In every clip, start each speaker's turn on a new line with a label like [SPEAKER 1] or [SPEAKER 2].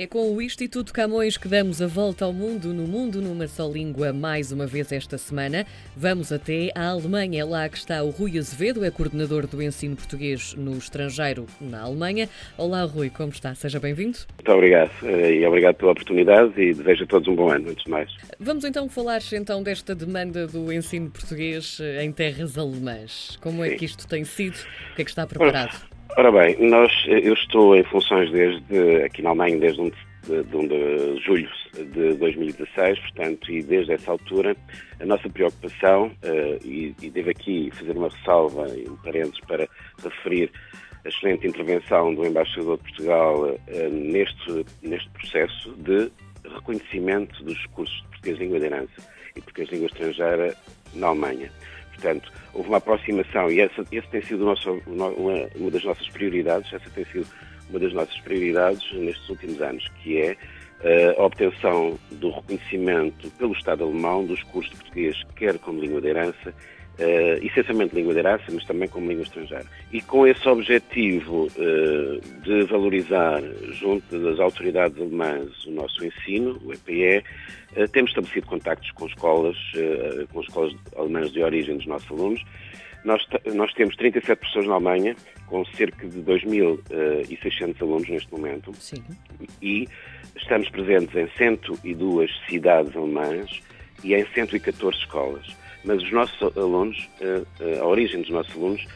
[SPEAKER 1] É com o Instituto Camões que damos a volta ao mundo, no mundo numa só língua, mais uma vez esta semana. Vamos até à Alemanha. É lá que está o Rui Azevedo, é coordenador do ensino português no estrangeiro, na Alemanha. Olá, Rui, como está? Seja bem-vindo.
[SPEAKER 2] Muito obrigado eh, e obrigado pela oportunidade e desejo a todos um bom ano, antes de mais.
[SPEAKER 1] Vamos então falar então desta demanda do ensino português eh, em terras alemãs. Como é que isto tem sido? O que é que está preparado?
[SPEAKER 2] Ora bem, nós, eu estou em funções desde aqui na Alemanha desde 1 de, de, 1 de julho de 2016, portanto, e desde essa altura a nossa preocupação, uh, e, e devo aqui fazer uma ressalva em parênteses para referir a excelente intervenção do embaixador de Portugal uh, neste, neste processo de reconhecimento dos cursos de português língua de herança e português língua estrangeira na Alemanha. Portanto, houve uma aproximação e essa, tem sido nosso, uma, uma, das nossas prioridades, essa tem sido uma das nossas prioridades nestes últimos anos, que é uh, a obtenção do reconhecimento pelo Estado alemão dos cursos de português, quer como língua de herança, uh, essencialmente língua de herança, mas também como língua estrangeira. E com esse objetivo uh, de valorizar, junto das autoridades alemãs, o nosso ensino, o EPE, uh, temos estabelecido contactos com escolas, com escolas alemãs de origem dos nossos alunos. Nós, nós temos 37 pessoas na Alemanha, com cerca de 2.600 alunos neste momento.
[SPEAKER 1] Sim.
[SPEAKER 2] E estamos presentes em 102 cidades alemãs e em 114 escolas mas os nossos alunos, eh, eh, a origem dos nossos alunos,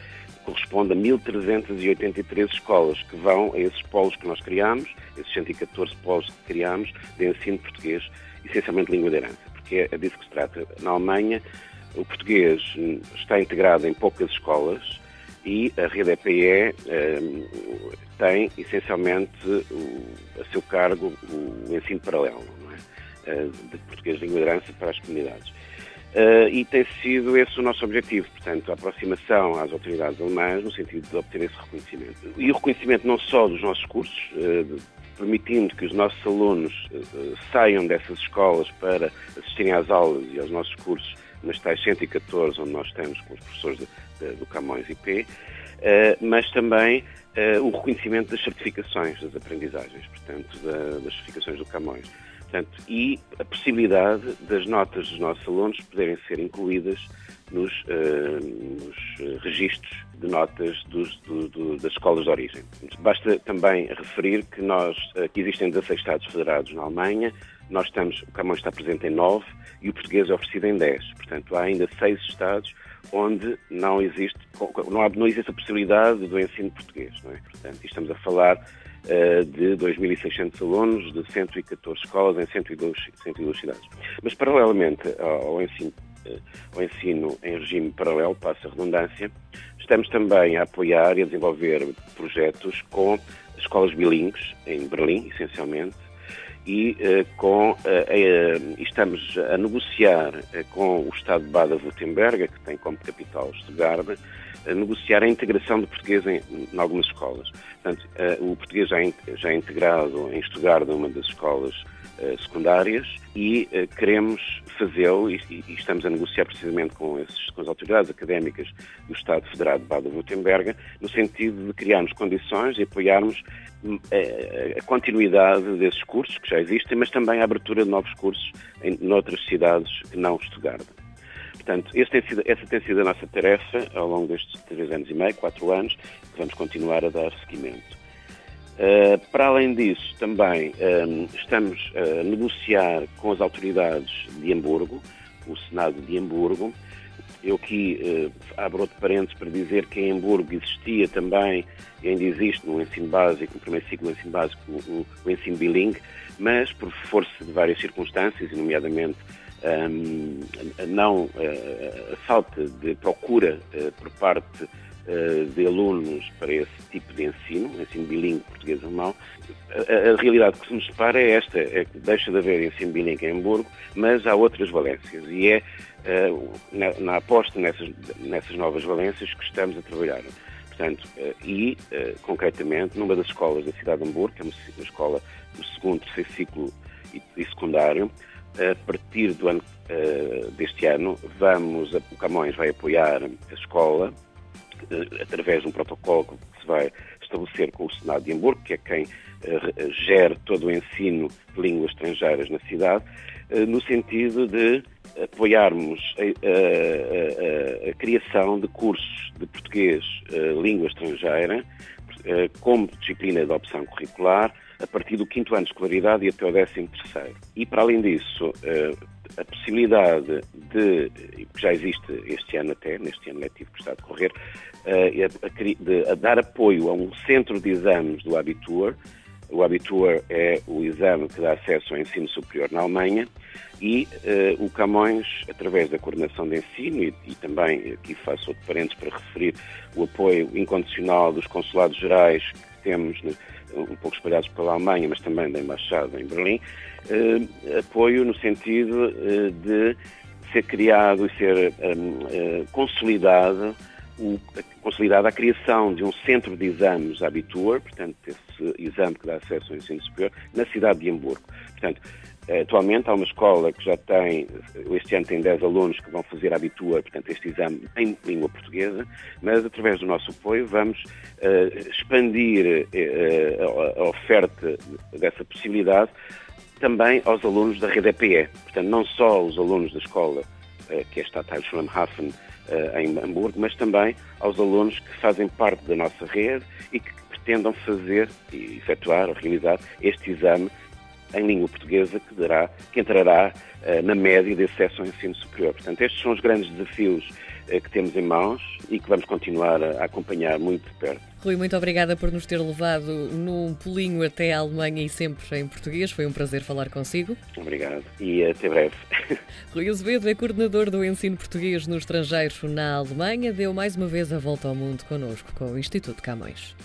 [SPEAKER 2] corresponde a 1.383 escolas que vão a esses polos que nós criamos, esses 114 polos que criamos de ensino português, essencialmente língua de herança, porque é disso que se trata. Na Alemanha, o português está integrado em poucas escolas e a rede EPE eh, tem essencialmente o, a seu cargo o ensino paralelo é? de português de língua de herança para as comunidades. Uh, e tem sido esse o nosso objetivo, portanto, a aproximação às autoridades alemãs no sentido de obter esse reconhecimento. E o reconhecimento não só dos nossos cursos, uh, permitindo que os nossos alunos uh, saiam dessas escolas para assistirem às aulas e aos nossos cursos nas tais 114, onde nós estamos com os professores de, de, do Camões IP, mas também o reconhecimento das certificações das aprendizagens, portanto, da, das certificações do Camões. E a possibilidade das notas dos nossos alunos poderem ser incluídas nos, uh, nos registros de notas dos, do, do, das escolas de origem. Basta também referir que nós, que existem 16 Estados federados na Alemanha, nós estamos, o Camões está presente em 9 e o português é oferecido em 10. Portanto, há ainda 6 Estados onde não existe, não, há, não existe a possibilidade do ensino português. Não é? Portanto, estamos a falar de 2.600 alunos de 114 escolas em 102, 102 cidades. Mas, paralelamente ao ensino, uh, ao ensino em regime paralelo, passa a redundância, estamos também a apoiar e a desenvolver projetos com escolas bilíngues, em Berlim, essencialmente, e uh, com, uh, uh, estamos a negociar com o Estado de Baden-Württemberg, que tem como capital Stuttgart, negociar a integração do português em, em algumas escolas. Portanto, o português já, já é integrado em Stuttgart, uma das escolas secundárias, e queremos fazê-lo e, e, estamos a negociar precisamente com, esses, com as autoridades académicas do Estado Federado de Baden-Württemberg, no sentido de criarmos condições e apoiarmos a continuidade desses cursos que já existem, mas também a abertura de novos cursos em noutras cidades que não Stuttgart. Portanto, tem sido, essa tem sido a nossa tarefa ao longo destes três anos e meio, quatro anos, que vamos continuar a dar seguimento. Uh, para além disso, também uh, estamos a negociar com as autoridades de Hamburgo, o Senado de Hamburgo, eu aqui uh, abro outro parênteses para dizer que em Hamburgo existia também, e ainda existe no ensino básico, no primeiro ciclo do ensino básico, o, o ensino bilingue, mas por força de várias circunstâncias, nomeadamente um, não, a, a, falta de procura uh, por parte uh, de alunos para esse tipo de ensino, ensino bilingue português-alemão, a, a, realidade que se nos separa é esta, é que deixa de haver ensino bilingue em Hamburgo, mas há outras valências, e é uh, na, na, aposta nessas, nessas novas valências que estamos a trabalhar. Portanto, uh, e, uh, concretamente, numa das escolas da cidade de Hamburgo, que é uma escola do segundo, terceiro ciclo e, e secundário, a partir do ano, deste ano, vamos, o Camões vai apoiar a escola através de um protocolo que se vai estabelecer com o Senado de Hamburgo, que é quem gere todo o ensino de línguas estrangeiras na cidade, no sentido de apoiarmos a, a, a, a criação de cursos de português língua estrangeira como disciplina de opção curricular a partir do quinto ano de escolaridade e até o décimo terceiro. E, para além disso, a possibilidade de, que já existe este ano até, neste ano letivo que está a decorrer, de, a dar apoio a um centro de exames do Abitur. O Abitur é o exame que dá acesso ao ensino superior na Alemanha e uh, o Camões, através da coordenação de ensino e, e também, aqui faço outro parênteses para referir o apoio incondicional dos consulados gerais temos né, um pouco espalhados pela Alemanha, mas também da Embaixada em Berlim, eh, apoio no sentido eh, de ser criado e ser eh, consolidado o, a criação de um centro de exames Abitur, portanto, esse exame que dá acesso ao ensino superior, na cidade de Hamburgo. Portanto, atualmente há uma escola que já tem, este ano tem 10 alunos que vão fazer Abitur, portanto, este exame em língua portuguesa, mas através do nosso apoio vamos uh, expandir uh, a, a oferta dessa possibilidade também aos alunos da rede EPE. Portanto, não só os alunos da escola, uh, que é esta Teilschulmhafen, uh, em Hamburgo, mas também aos alunos que fazem parte da nossa rede e que pretendam fazer e efetuar ou realizar este exame em língua portuguesa que, dará, que entrará uh, na média de acesso ao ensino superior. Portanto, estes são os grandes desafios uh, que temos em mãos e que vamos continuar a, a acompanhar muito de perto.
[SPEAKER 1] Rui, muito obrigada por nos ter levado num pulinho até a Alemanha e sempre em português. Foi um prazer falar consigo.
[SPEAKER 2] Obrigado e até breve.
[SPEAKER 1] Rui Azevedo é coordenador do ensino português no estrangeiro na Alemanha. Deu mais uma vez a volta ao mundo connosco com o Instituto Camões.